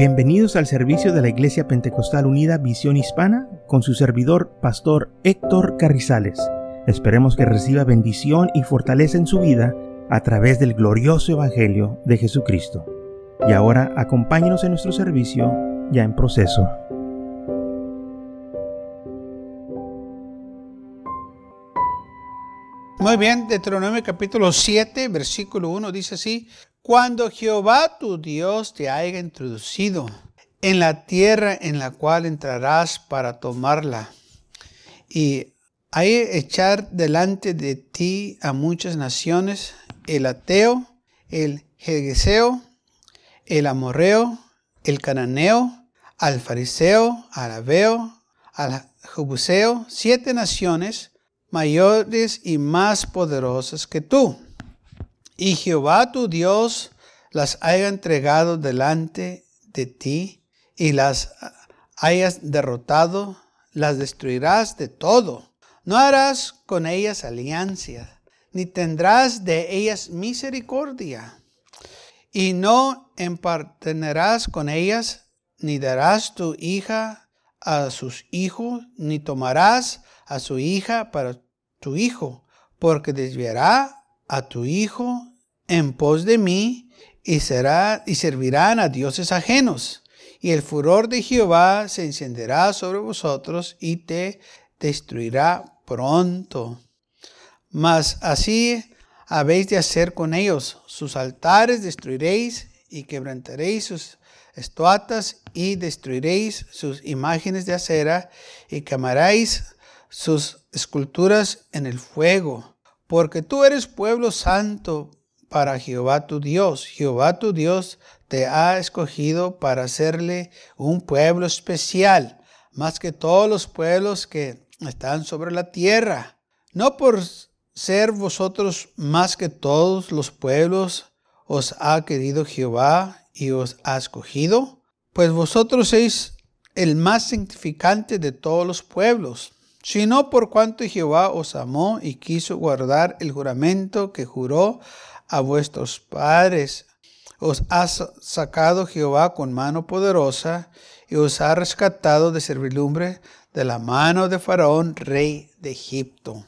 Bienvenidos al servicio de la Iglesia Pentecostal Unida Visión Hispana con su servidor, Pastor Héctor Carrizales. Esperemos que reciba bendición y fortaleza en su vida a través del glorioso Evangelio de Jesucristo. Y ahora acompáñenos en nuestro servicio ya en proceso. Muy bien, Deuteronomio capítulo 7, versículo 1 dice así, cuando Jehová tu Dios te haya introducido en la tierra en la cual entrarás para tomarla, y haya echar delante de ti a muchas naciones, el ateo, el jegeseo, el amorreo, el cananeo, al fariseo, al abeo, al jebuseo, siete naciones mayores y más poderosas que tú y Jehová tu Dios las haya entregado delante de ti y las hayas derrotado, las destruirás de todo. No harás con ellas alianza, ni tendrás de ellas misericordia, y no empartenerás con ellas, ni darás tu hija a sus hijos, ni tomarás a su hija para tu hijo, porque desviará a tu hijo en pos de mí y, será, y servirán a dioses ajenos. Y el furor de Jehová se encenderá sobre vosotros y te destruirá pronto. Mas así habéis de hacer con ellos. Sus altares destruiréis y quebrantaréis sus estatuas y destruiréis sus imágenes de acera y quemaréis sus esculturas en el fuego. Porque tú eres pueblo santo para Jehová tu Dios. Jehová tu Dios te ha escogido para hacerle un pueblo especial, más que todos los pueblos que están sobre la tierra. No por ser vosotros más que todos los pueblos os ha querido Jehová y os ha escogido, pues vosotros sois el más significante de todos los pueblos, sino por cuanto Jehová os amó y quiso guardar el juramento que juró a vuestros padres. Os ha sacado Jehová con mano poderosa y os ha rescatado de servidumbre de la mano de Faraón, rey de Egipto.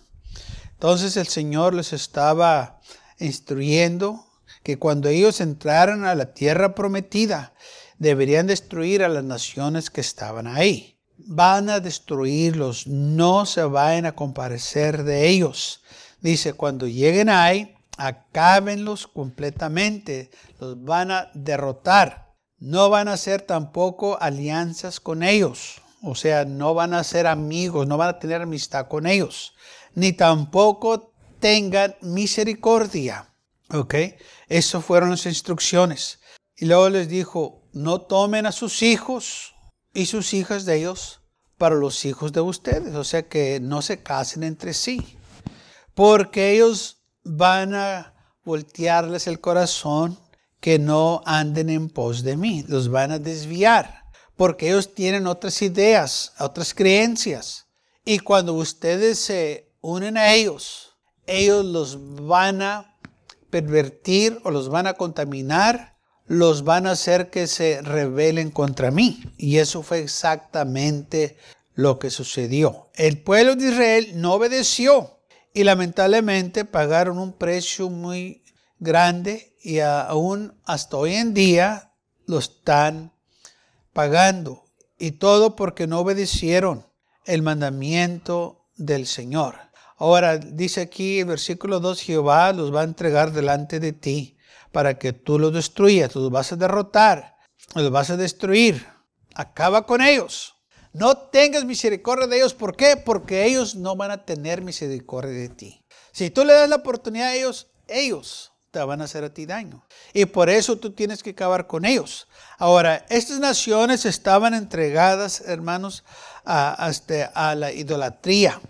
Entonces el Señor les estaba instruyendo que cuando ellos entraran a la tierra prometida, deberían destruir a las naciones que estaban ahí. Van a destruirlos, no se vayan a comparecer de ellos. Dice, cuando lleguen ahí, acábenlos completamente, los van a derrotar. No van a hacer tampoco alianzas con ellos, o sea, no van a ser amigos, no van a tener amistad con ellos, ni tampoco tengan misericordia. ¿Ok? Esas fueron las instrucciones. Y luego les dijo, no tomen a sus hijos y sus hijas de ellos para los hijos de ustedes. O sea que no se casen entre sí. Porque ellos van a voltearles el corazón que no anden en pos de mí, los van a desviar, porque ellos tienen otras ideas, otras creencias. Y cuando ustedes se unen a ellos, ellos los van a pervertir o los van a contaminar, los van a hacer que se rebelen contra mí. Y eso fue exactamente lo que sucedió. El pueblo de Israel no obedeció y lamentablemente pagaron un precio muy grande y aún hasta hoy en día lo están pagando. Y todo porque no obedecieron el mandamiento del Señor. Ahora dice aquí el versículo 2, Jehová los va a entregar delante de ti para que tú los destruyas, los vas a derrotar, los vas a destruir. Acaba con ellos. No tengas misericordia de ellos. ¿Por qué? Porque ellos no van a tener misericordia de ti. Si tú le das la oportunidad a ellos, ellos te van a hacer a ti daño. Y por eso tú tienes que acabar con ellos. Ahora, estas naciones estaban entregadas, hermanos, a, este, a la idolatría.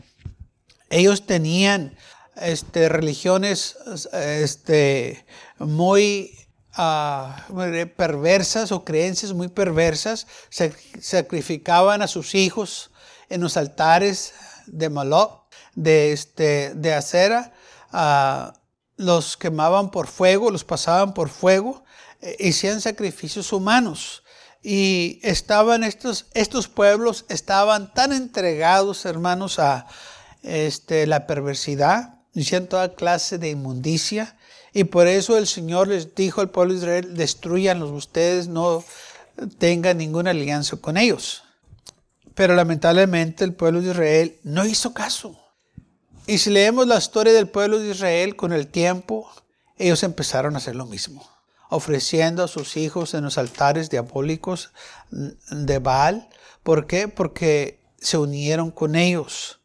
Ellos tenían este, religiones este, muy perversas o creencias muy perversas, sacrificaban a sus hijos en los altares de Moloch, de, este, de acera, los quemaban por fuego, los pasaban por fuego, e hacían sacrificios humanos. Y estaban estos, estos pueblos, estaban tan entregados, hermanos, a este, la perversidad, hicieron toda clase de inmundicia. Y por eso el Señor les dijo al pueblo de Israel, destruyanlos ustedes, no tengan ninguna alianza con ellos. Pero lamentablemente el pueblo de Israel no hizo caso. Y si leemos la historia del pueblo de Israel con el tiempo, ellos empezaron a hacer lo mismo, ofreciendo a sus hijos en los altares diabólicos de Baal. ¿Por qué? Porque se unieron con ellos,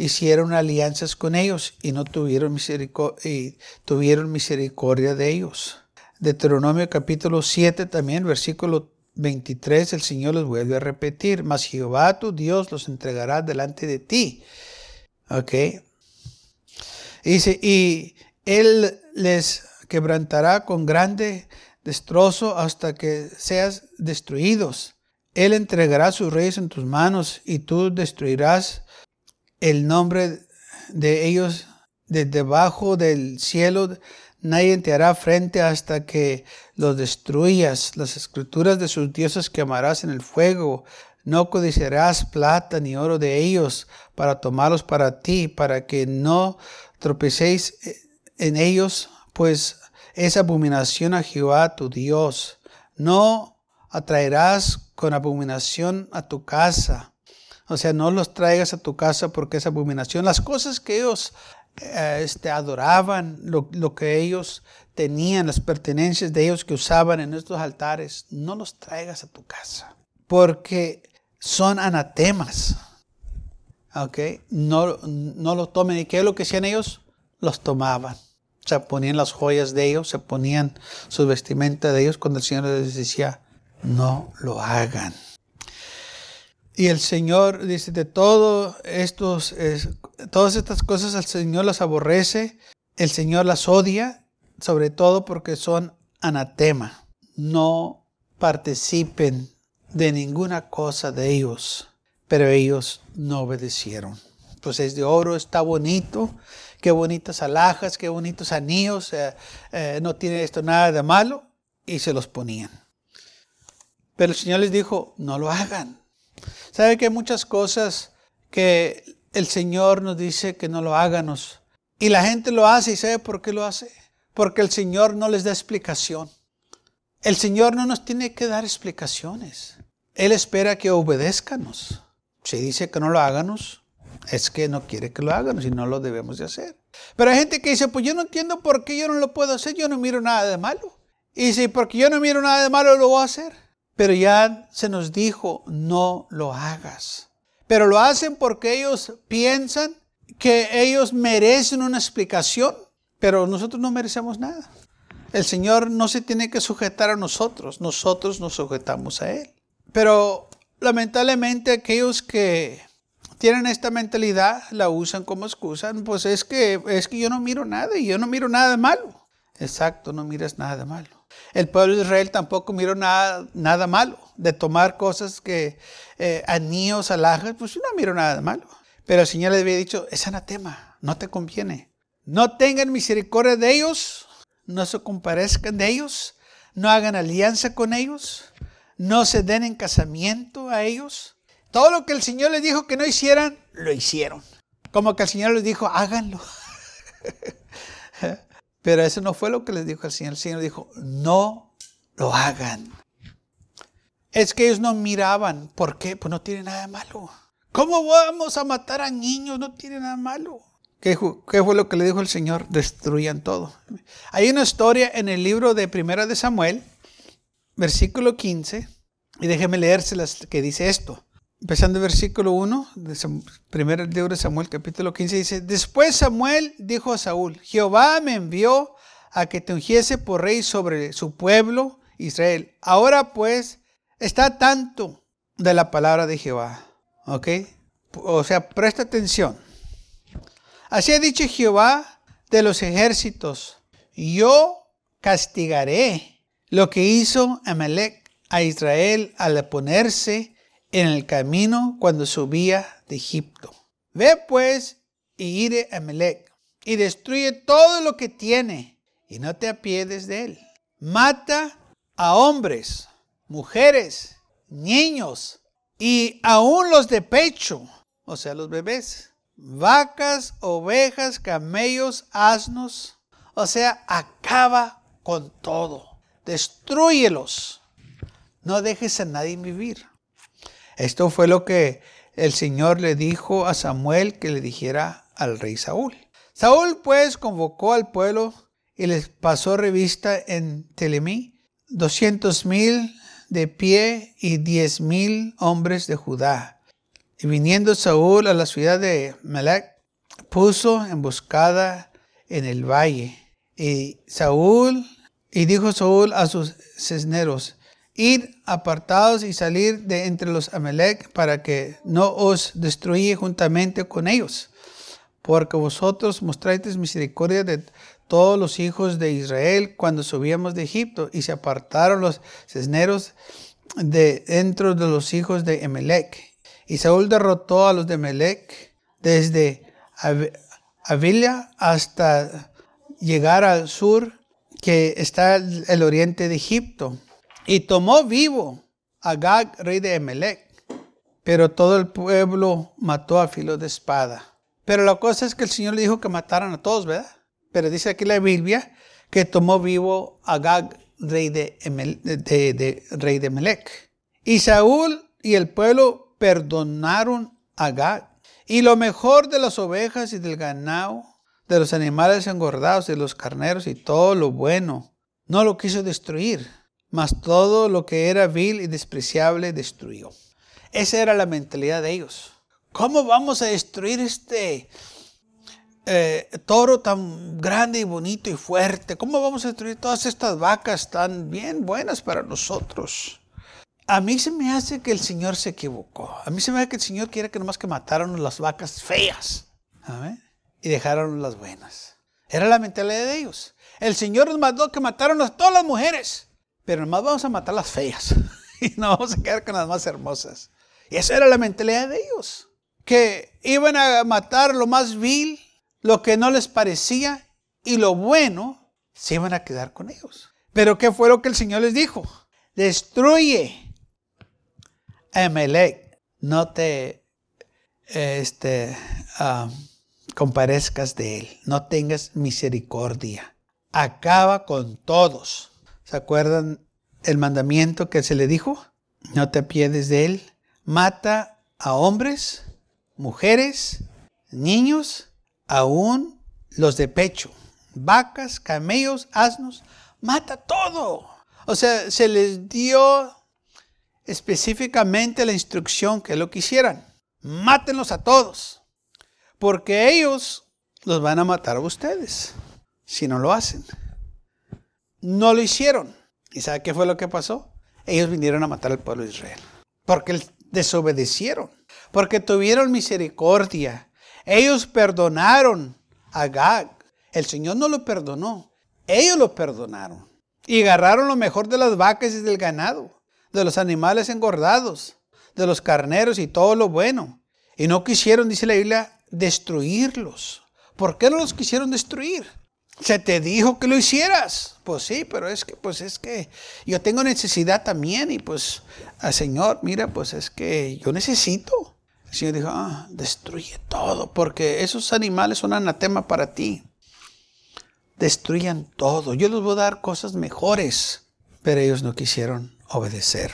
hicieron alianzas con ellos y no tuvieron misericordia, tuvieron misericordia de ellos. Deuteronomio capítulo 7 también, versículo 23, el Señor los vuelve a repetir, mas Jehová tu Dios los entregará delante de ti. ¿Ok? Dice, y Él les quebrantará con grande destrozo hasta que seas destruidos. Él entregará sus reyes en tus manos y tú destruirás el nombre de ellos desde debajo del cielo Nadie te hará frente hasta que los destruyas. Las escrituras de sus dioses quemarás en el fuego. No codiciarás plata ni oro de ellos para tomarlos para ti, para que no tropecéis en ellos, pues es abominación a Jehová tu Dios. No atraerás con abominación a tu casa. O sea, no los traigas a tu casa porque es abominación. Las cosas que ellos eh, este, adoraban, lo, que ellos tenían, las pertenencias de ellos que usaban en estos altares, no los traigas a tu casa, porque son anatemas. ¿Ok? No, no los tomen. ¿Y qué es lo que hacían ellos? Los tomaban. Se ponían las joyas de ellos, se ponían su vestimenta de ellos cuando el Señor les decía, no lo hagan. Y el Señor dice, de todo estos, todas estas cosas el Señor las aborrece, el Señor las odia, sobre todo porque son anatema. No participen de ninguna cosa de ellos, pero ellos no obedecieron. Pues es de oro, está bonito, qué bonitas alhajas, qué bonitos anillos, eh, eh, no tiene esto nada de malo, y se los ponían. Pero el Señor les dijo, no lo hagan. Sabe que hay muchas cosas que el Señor nos dice que no lo háganos. Y la gente lo hace y sabe por qué lo hace. Porque el Señor no les da explicación. El Señor no nos tiene que dar explicaciones. Él espera que obedezcanos. Si dice que no lo háganos, es que no quiere que lo háganos y no lo debemos de hacer. Pero hay gente que dice, pues yo no entiendo por qué yo no lo puedo hacer, yo no miro nada de malo. Y si porque yo no miro nada de malo lo voy a hacer. Pero ya se nos dijo, no lo hagas. Pero lo hacen porque ellos piensan que ellos merecen una explicación, pero nosotros no merecemos nada. El Señor no se tiene que sujetar a nosotros, nosotros nos sujetamos a Él. Pero lamentablemente aquellos que tienen esta mentalidad la usan como excusa, pues es que, es que yo no miro nada y yo no miro nada de malo. Exacto, no miras nada de malo. El pueblo de Israel tampoco miró nada, nada malo de tomar cosas que eh, anillos, alhajas, pues no miró nada malo. Pero el Señor le había dicho, es anatema, no te conviene. No tengan misericordia de ellos, no se comparezcan de ellos, no hagan alianza con ellos, no se den en casamiento a ellos. Todo lo que el Señor les dijo que no hicieran, lo hicieron. Como que el Señor les dijo, háganlo. Pero eso no fue lo que les dijo el Señor. El Señor dijo, no lo hagan. Es que ellos no miraban. ¿Por qué? Pues no tiene nada de malo. ¿Cómo vamos a matar a niños? No tiene nada malo. ¿Qué, fue lo que le dijo el Señor? Destruyan todo. Hay una historia en el libro de Primera de Samuel, versículo 15, y déjeme leérselas que dice esto. Empezando el versículo 1, de primer libro de Samuel, capítulo 15, dice, Después Samuel dijo a Saúl, Jehová me envió a que te ungiese por rey sobre su pueblo Israel. Ahora pues está tanto de la palabra de Jehová. ¿Ok? O sea, presta atención. Así ha dicho Jehová de los ejércitos, yo castigaré lo que hizo Amalek a Israel al ponerse en el camino cuando subía de Egipto. Ve pues y iré a Melech y destruye todo lo que tiene y no te apiedes de él. Mata a hombres, mujeres, niños y aún los de pecho, o sea, los bebés, vacas, ovejas, camellos, asnos, o sea, acaba con todo, destruyelos, no dejes a nadie vivir. Esto fue lo que el Señor le dijo a Samuel que le dijera al rey Saúl. Saúl pues convocó al pueblo y les pasó revista en Telemí doscientos mil de pie y diez mil hombres de Judá. Y viniendo Saúl a la ciudad de Melech, puso emboscada en el valle. Y Saúl, y dijo Saúl a sus cisneros, id apartados y salir de entre los Amalek para que no os destruya juntamente con ellos, porque vosotros mostráis misericordia de todos los hijos de Israel cuando subíamos de Egipto y se apartaron los cisneros de dentro de los hijos de Emelec. Y Saúl derrotó a los de Emelec desde Avilia hasta llegar al sur que está el oriente de Egipto y tomó vivo a Gag, rey de Emelec. Pero todo el pueblo mató a filo de espada. Pero la cosa es que el Señor le dijo que mataran a todos, ¿verdad? Pero dice aquí la Biblia que tomó vivo a Gag, rey de, Emelec. Y Saúl y el pueblo perdonaron a Gag. Y lo mejor de las ovejas y del ganado, de los animales engordados, de los carneros y todo lo bueno, no lo quiso destruir mas todo lo que era vil y despreciable destruyó. Esa era la mentalidad de ellos. ¿Cómo vamos a destruir este eh, toro tan grande y bonito y fuerte? ¿Cómo vamos a destruir todas estas vacas tan bien buenas para nosotros? A mí se me hace que el Señor se equivocó. A mí se me hace que el Señor quiere que nomás que mataron las vacas feas y dejaron las buenas. Era la mentalidad de ellos. El Señor nos mandó que mataron a todas las mujeres pero nomás vamos a matar las feas y no vamos a quedar con las más hermosas. Y esa era la mentalidad de ellos, que iban a matar lo más vil, lo que no les parecía y lo bueno, se iban a quedar con ellos. Pero ¿qué fue lo que el Señor les dijo? Destruye a Emelec, no te este, comparezcas de él, no tengas misericordia. Acaba con todos. ¿Se acuerdan el mandamiento que se le dijo? No te pierdes de él. Mata a hombres, mujeres, niños, aún los de pecho, vacas, camellos, asnos. Mata todo. O sea, se les dio específicamente la instrucción que lo quisieran. Mátenlos a todos. Porque ellos los van a matar a ustedes si no lo hacen. No lo hicieron. ¿Y sabe qué fue lo que pasó? Ellos vinieron a matar al pueblo de Israel. Porque desobedecieron. Porque tuvieron misericordia. Ellos perdonaron a Gag. El Señor no lo perdonó. Ellos lo perdonaron. Y agarraron lo mejor de las vacas y del ganado. De los animales engordados. De los carneros y todo lo bueno. Y no quisieron, dice la Biblia, destruirlos. ¿Por qué no los quisieron destruir? Se te dijo que lo hicieras. Pues sí, pero es que, pues es que yo tengo necesidad también y pues, al Señor, mira, pues es que yo necesito. El Señor dijo, ah, destruye todo, porque esos animales son anatema para ti. Destruyan todo. Yo les voy a dar cosas mejores. Pero ellos no quisieron obedecer.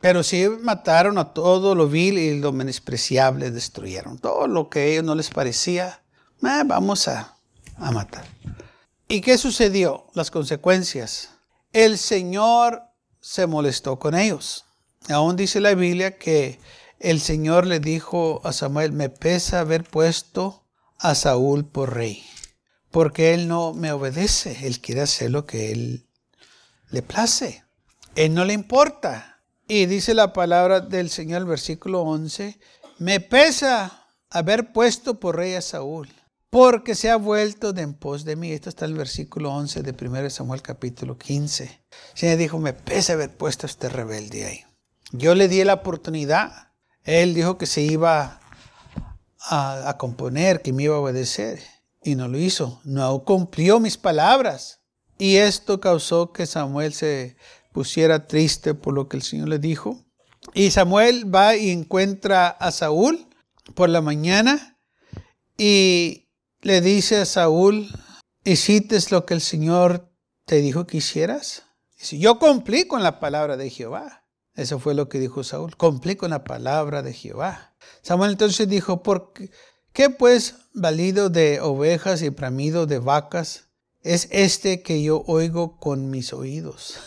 Pero sí mataron a todo lo vil y lo menospreciable, destruyeron. Todo lo que a ellos no les parecía, eh, vamos a, a matar. ¿Y qué sucedió? Las consecuencias. El Señor se molestó con ellos. Aún dice la Biblia que el Señor le dijo a Samuel, me pesa haber puesto a Saúl por rey, porque él no me obedece, él quiere hacer lo que él le place. Él no le importa. Y dice la palabra del Señor, versículo 11, me pesa haber puesto por rey a Saúl porque se ha vuelto de en pos de mí. Esto está en el versículo 11 de 1 Samuel capítulo 15. El Señor dijo, me pese haber puesto este rebelde ahí. Yo le di la oportunidad. Él dijo que se iba a, a componer, que me iba a obedecer. Y no lo hizo. No cumplió mis palabras. Y esto causó que Samuel se pusiera triste por lo que el Señor le dijo. Y Samuel va y encuentra a Saúl por la mañana y le dice a Saúl, ¿hiciste lo que el Señor te dijo que hicieras? Dice, yo cumplí con la palabra de Jehová. Eso fue lo que dijo Saúl, cumplí con la palabra de Jehová. Samuel entonces dijo, ¿por qué, pues valido de ovejas y bramido de vacas es este que yo oigo con mis oídos?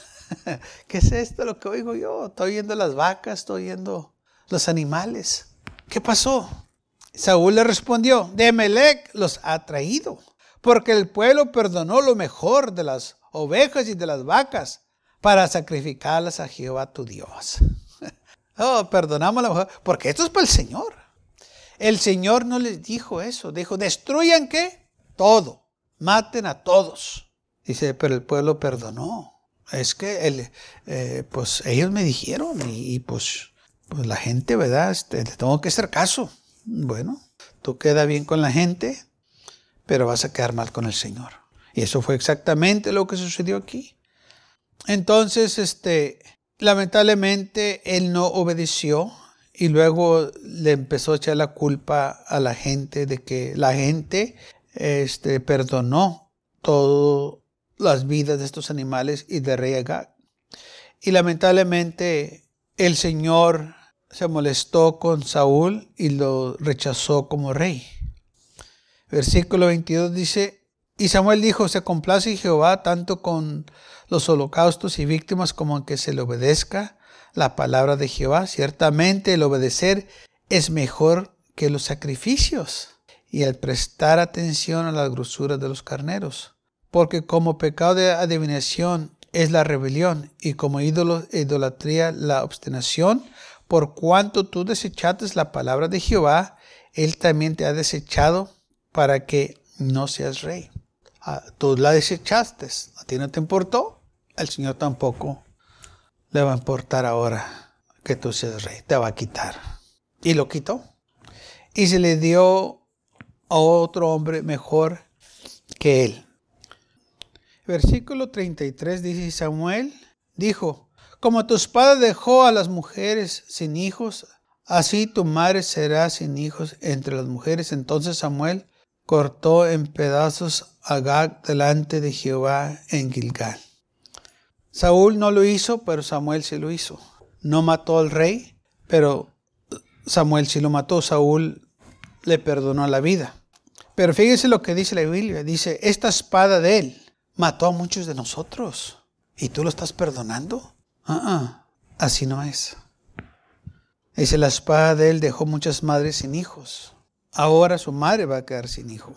¿Qué es esto lo que oigo yo? Estoy oyendo las vacas, estoy oyendo los animales. ¿Qué pasó? Saúl le respondió, de los ha traído, porque el pueblo perdonó lo mejor de las ovejas y de las vacas para sacrificarlas a Jehová tu Dios. oh, perdonamos la porque esto es para el Señor. El Señor no les dijo eso, dijo, destruyan qué? Todo, maten a todos. Dice, pero el pueblo perdonó. Es que el, eh, pues ellos me dijeron y, pues, pues, la gente, ¿verdad? Este, te tengo que hacer caso. Bueno, tú queda bien con la gente, pero vas a quedar mal con el Señor. Y eso fue exactamente lo que sucedió aquí. Entonces, este, lamentablemente, él no obedeció y luego le empezó a echar la culpa a la gente de que la gente este, perdonó todo las vidas de estos animales y de rey Agag. Y lamentablemente el Señor se molestó con Saúl y lo rechazó como rey. Versículo 22 dice, y Samuel dijo, se complace Jehová tanto con los holocaustos y víctimas como en que se le obedezca la palabra de Jehová. Ciertamente el obedecer es mejor que los sacrificios y el prestar atención a las grosuras de los carneros porque como pecado de adivinación es la rebelión y como ídolo, idolatría la obstinación, por cuanto tú desechaste la palabra de Jehová, Él también te ha desechado para que no seas rey. Ah, tú la desechaste, a ti no te importó, al Señor tampoco le va a importar ahora que tú seas rey, te va a quitar. Y lo quitó. Y se le dio a otro hombre mejor que él. Versículo 33 dice, Samuel dijo, como tu padre dejó a las mujeres sin hijos, así tu madre será sin hijos entre las mujeres. Entonces Samuel cortó en pedazos a Gag delante de Jehová en Gilgal. Saúl no lo hizo, pero Samuel sí lo hizo. No mató al rey, pero Samuel sí lo mató. Saúl le perdonó la vida. Pero fíjese lo que dice la Biblia. Dice, esta espada de él mató a muchos de nosotros. ¿Y tú lo estás perdonando? Ah, así no es. Dice, la espada de él dejó muchas madres sin hijos. Ahora su madre va a quedar sin hijo.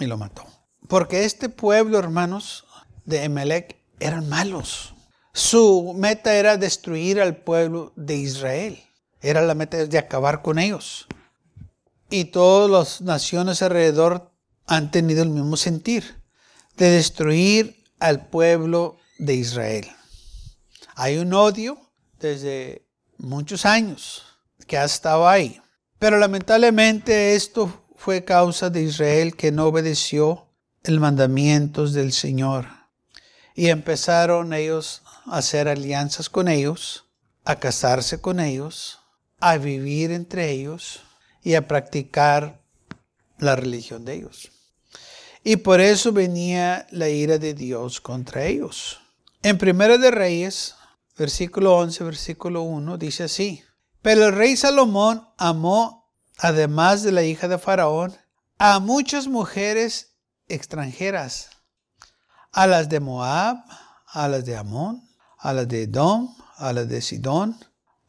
Y lo mató. Porque este pueblo, hermanos, de Emelec eran malos. Su meta era destruir al pueblo de Israel. Era la meta de acabar con ellos. Y todas las naciones alrededor han tenido el mismo sentir de destruir al pueblo de Israel. Hay un odio desde muchos años que ha estado ahí. Pero lamentablemente esto fue causa de Israel que no obedeció el mandamientos del Señor. Y empezaron ellos a hacer alianzas con ellos, a casarse con ellos, a vivir entre ellos y a practicar la religión de ellos. Y por eso venía la ira de Dios contra ellos. En Primera de Reyes, versículo 11, versículo 1, dice así. Pero el rey Salomón amó, además de la hija de Faraón, a muchas mujeres extranjeras, a las de Moab, a las de Amón, a las de Edom, a las de Sidón,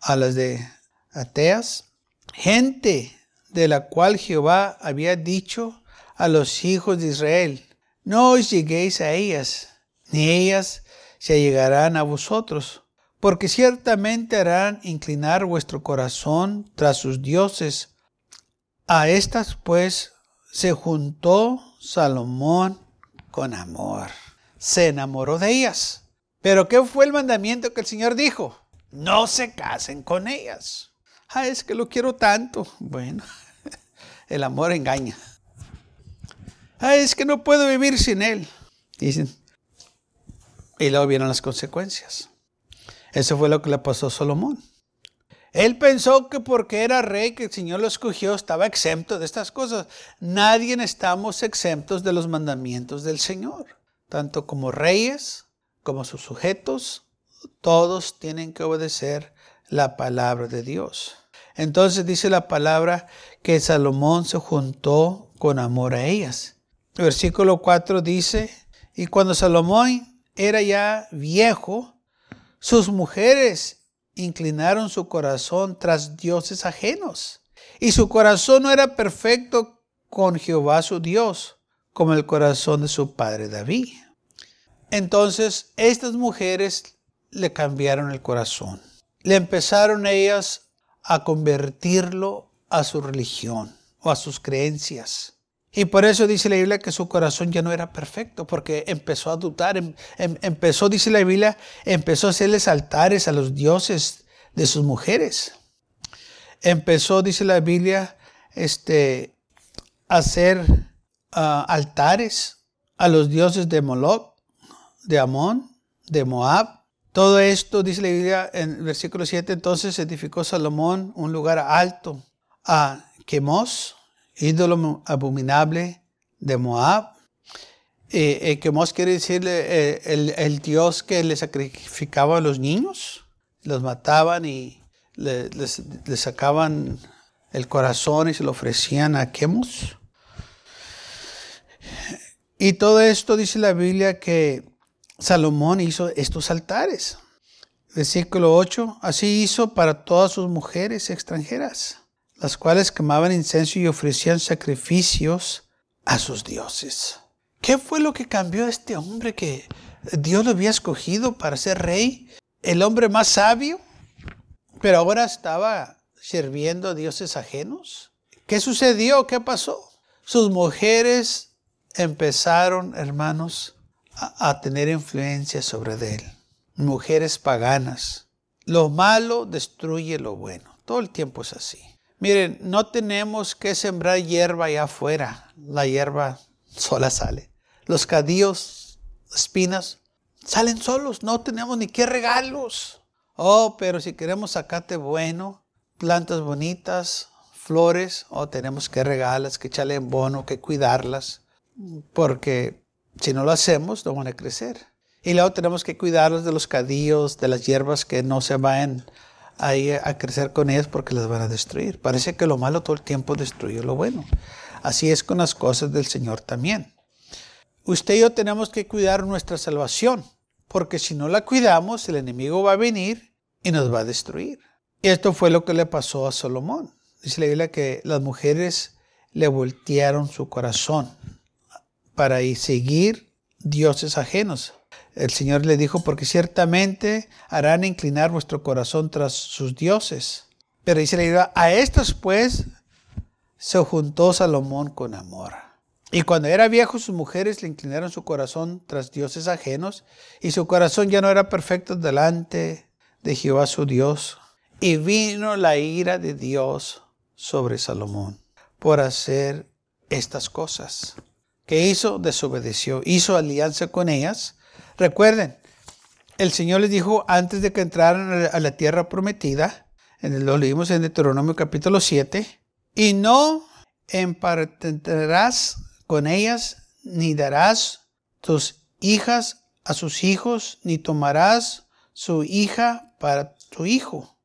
a las de Ateas, gente de la cual Jehová había dicho, a los hijos de Israel, no os lleguéis a ellas, ni ellas se llegarán a vosotros, porque ciertamente harán inclinar vuestro corazón tras sus dioses. A estas pues se juntó Salomón con amor. Se enamoró de ellas. Pero ¿qué fue el mandamiento que el Señor dijo? No se casen con ellas. Ah, es que lo quiero tanto. Bueno, el amor engaña es que no puedo vivir sin él. Dicen. Y luego vienen las consecuencias. Eso fue lo que le pasó a Salomón. Él pensó que porque era rey, que el Señor lo escogió, estaba exento de estas cosas. Nadie estamos exentos de los mandamientos del Señor. Tanto como reyes, como sus sujetos, todos tienen que obedecer la palabra de Dios. Entonces dice la palabra que Salomón se juntó con amor a ellas. El versículo 4 dice, y cuando Salomón era ya viejo, sus mujeres inclinaron su corazón tras dioses ajenos. Y su corazón no era perfecto con Jehová su Dios, como el corazón de su padre David. Entonces estas mujeres le cambiaron el corazón. Le empezaron ellas a convertirlo a su religión o a sus creencias. Y por eso dice la Biblia que su corazón ya no era perfecto, porque empezó a dudar, em, em, empezó, dice la Biblia, empezó a hacerles altares a los dioses de sus mujeres. Empezó, dice la Biblia, este, a hacer ah, altares a los dioses de Moloch, de Amón, de Moab. Todo esto, dice la Biblia en el versículo 7, entonces edificó Salomón un lugar alto a Quemos, ídolo abominable de Moab. Eh, eh quiere decir eh, el, Dios que le sacrificaba a los niños, los mataban y le, les, sacaban el corazón y se lo ofrecían a Quemos. Y todo esto dice la Biblia que Salomón hizo estos altares. Versículo 8, así hizo para todas sus mujeres extranjeras las cuales quemaban incenso y ofrecían sacrificios a sus dioses. ¿Qué fue lo que cambió a este hombre que Dios lo había escogido para ser rey? El hombre más sabio, pero ahora estaba sirviendo a dioses ajenos. ¿Qué sucedió? ¿Qué pasó? Sus mujeres empezaron, hermanos, a, a tener influencia sobre él. Mujeres paganas. Lo malo destruye lo bueno. Todo el tiempo es así. Miren, no tenemos que sembrar hierba allá afuera. La hierba sola sale. Los cadillos, espinas, salen solos. No tenemos ni qué regalos. Oh, pero si queremos sacarte bueno, plantas bonitas, flores, oh, tenemos que regalarlas, que echarle en bono, que cuidarlas. Porque si no lo hacemos, no van a crecer. Y luego tenemos que cuidarlas de los cadillos, de las hierbas que no se vayan ahí a crecer con ellas porque las van a destruir. Parece que lo malo todo el tiempo destruye lo bueno. Así es con las cosas del Señor también. Usted y yo tenemos que cuidar nuestra salvación, porque si no la cuidamos, el enemigo va a venir y nos va a destruir. Y esto fue lo que le pasó a Salomón. Dice la Biblia que las mujeres le voltearon su corazón para seguir dioses ajenos. El Señor le dijo, porque ciertamente harán inclinar vuestro corazón tras sus dioses. Pero dice la Biblia, a estos pues se juntó Salomón con amor. Y cuando era viejo, sus mujeres le inclinaron su corazón tras dioses ajenos, y su corazón ya no era perfecto delante de Jehová su Dios. Y vino la ira de Dios sobre Salomón por hacer estas cosas. ¿Qué hizo? Desobedeció. Hizo alianza con ellas Recuerden, el Señor les dijo antes de que entraran a la tierra prometida, lo leímos en Deuteronomio capítulo 7, y no emparentarás con ellas, ni darás tus hijas a sus hijos, ni tomarás su hija para tu hijo,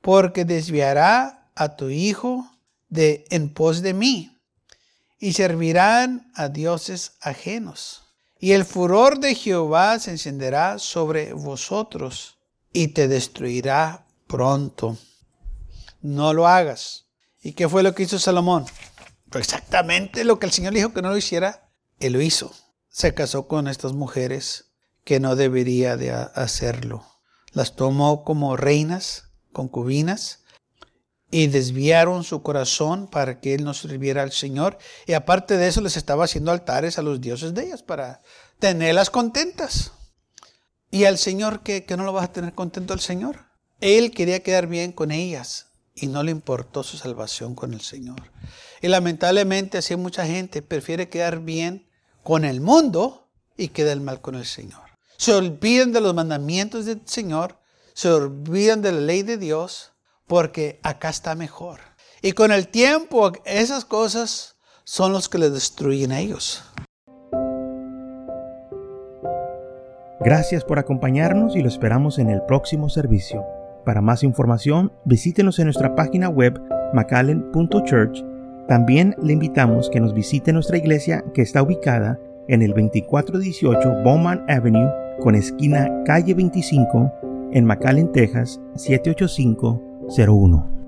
porque desviará a tu hijo de en pos de mí, y servirán a dioses ajenos. Y el furor de Jehová se encenderá sobre vosotros y te destruirá pronto. No lo hagas. ¿Y qué fue lo que hizo Salomón? Exactamente lo que el Señor dijo que no lo hiciera, él lo hizo. Se casó con estas mujeres que no debería de hacerlo. Las tomó como reinas, concubinas, y desviaron su corazón para que él no sirviera al Señor. Y aparte de eso les estaba haciendo altares a los dioses de ellas para tenerlas contentas. Y al Señor, que, no lo vas a tener contento al Señor. Él quería quedar bien con ellas y no le importó su salvación con el Señor. Y lamentablemente así mucha gente prefiere quedar bien con el mundo y quedar mal con el Señor. Se olviden de los mandamientos del Señor, se olvidan de la ley de Dios porque acá está mejor. Y con el tiempo esas cosas son los que le destruyen a ellos. Gracias por acompañarnos y lo esperamos en el próximo servicio. Para más información, visítenos en nuestra página web macallen.church. También le invitamos que nos visite nuestra iglesia que está ubicada en el 2418 Bowman Avenue con esquina calle 25 en McAllen, Texas 78501.